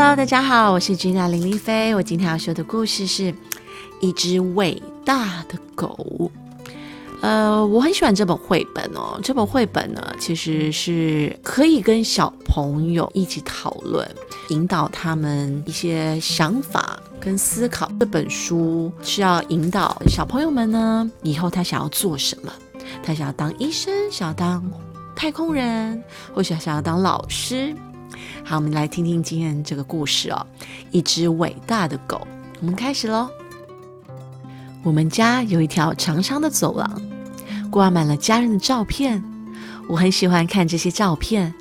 Hello，大家好，我是 Gina 林丽菲。我今天要说的故事是一只伟大的狗。呃，我很喜欢这本绘本哦。这本绘本呢，其实是可以跟小朋友一起讨论，引导他们一些想法跟思考。这本书是要引导小朋友们呢，以后他想要做什么？他想要当医生，想要当太空人，或者想要当老师。好，我们来听听今天这个故事哦。一只伟大的狗，我们开始喽。我们家有一条长长的走廊，挂满了家人的照片。我很喜欢看这些照片，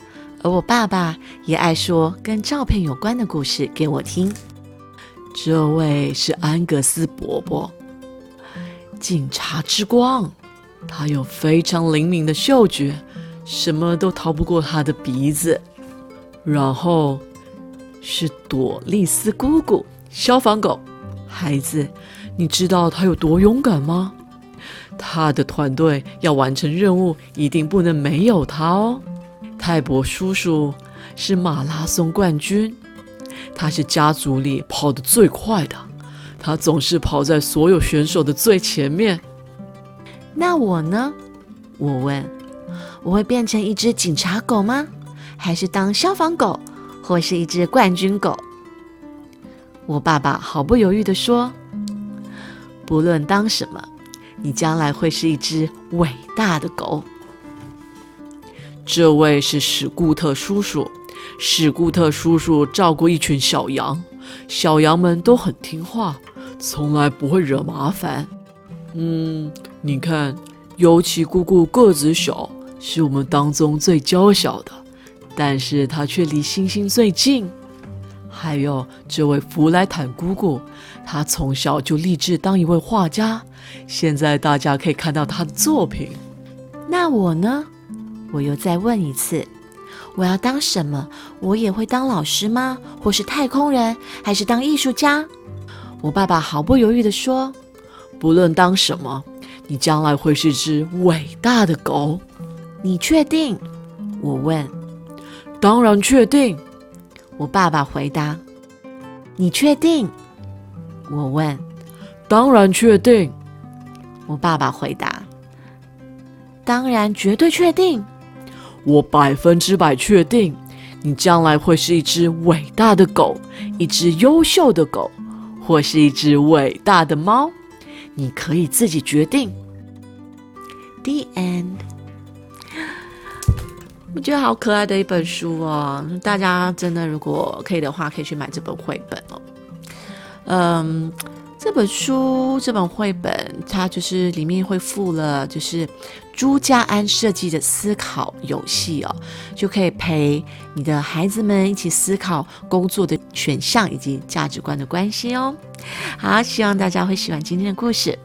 而我爸爸也爱说跟照片有关的故事给我听。这位是安格斯伯伯，警察之光，他有非常灵敏的嗅觉，什么都逃不过他的鼻子。然后是朵丽丝姑姑，消防狗。孩子，你知道他有多勇敢吗？他的团队要完成任务，一定不能没有他哦。泰伯叔叔是马拉松冠军，他是家族里跑得最快的，他总是跑在所有选手的最前面。那我呢？我问，我会变成一只警察狗吗？还是当消防狗，或是一只冠军狗。我爸爸毫不犹豫地说：“不论当什么，你将来会是一只伟大的狗。”这位是史固特叔叔。史固特叔叔照顾一群小羊，小羊们都很听话，从来不会惹麻烦。嗯，你看，尤其姑姑个子小，是我们当中最娇小的。但是他却离星星最近。还有这位弗莱坦姑姑，她从小就立志当一位画家，现在大家可以看到她的作品。那我呢？我又再问一次，我要当什么？我也会当老师吗？或是太空人？还是当艺术家？我爸爸毫不犹豫地说：“不论当什么，你将来会是只伟大的狗。”你确定？我问。当然确定，我爸爸回答。你确定？我问。当然确定，我爸爸回答。当然绝对确定，我百分之百确定，你将来会是一只伟大的狗，一只优秀的狗，或是一只伟大的猫，你可以自己决定。The end. 我觉得好可爱的一本书哦！大家真的如果可以的话，可以去买这本绘本哦。嗯，这本书这本绘本，它就是里面会附了就是朱家安设计的思考游戏哦，就可以陪你的孩子们一起思考工作的选项以及价值观的关系哦。好，希望大家会喜欢今天的故事。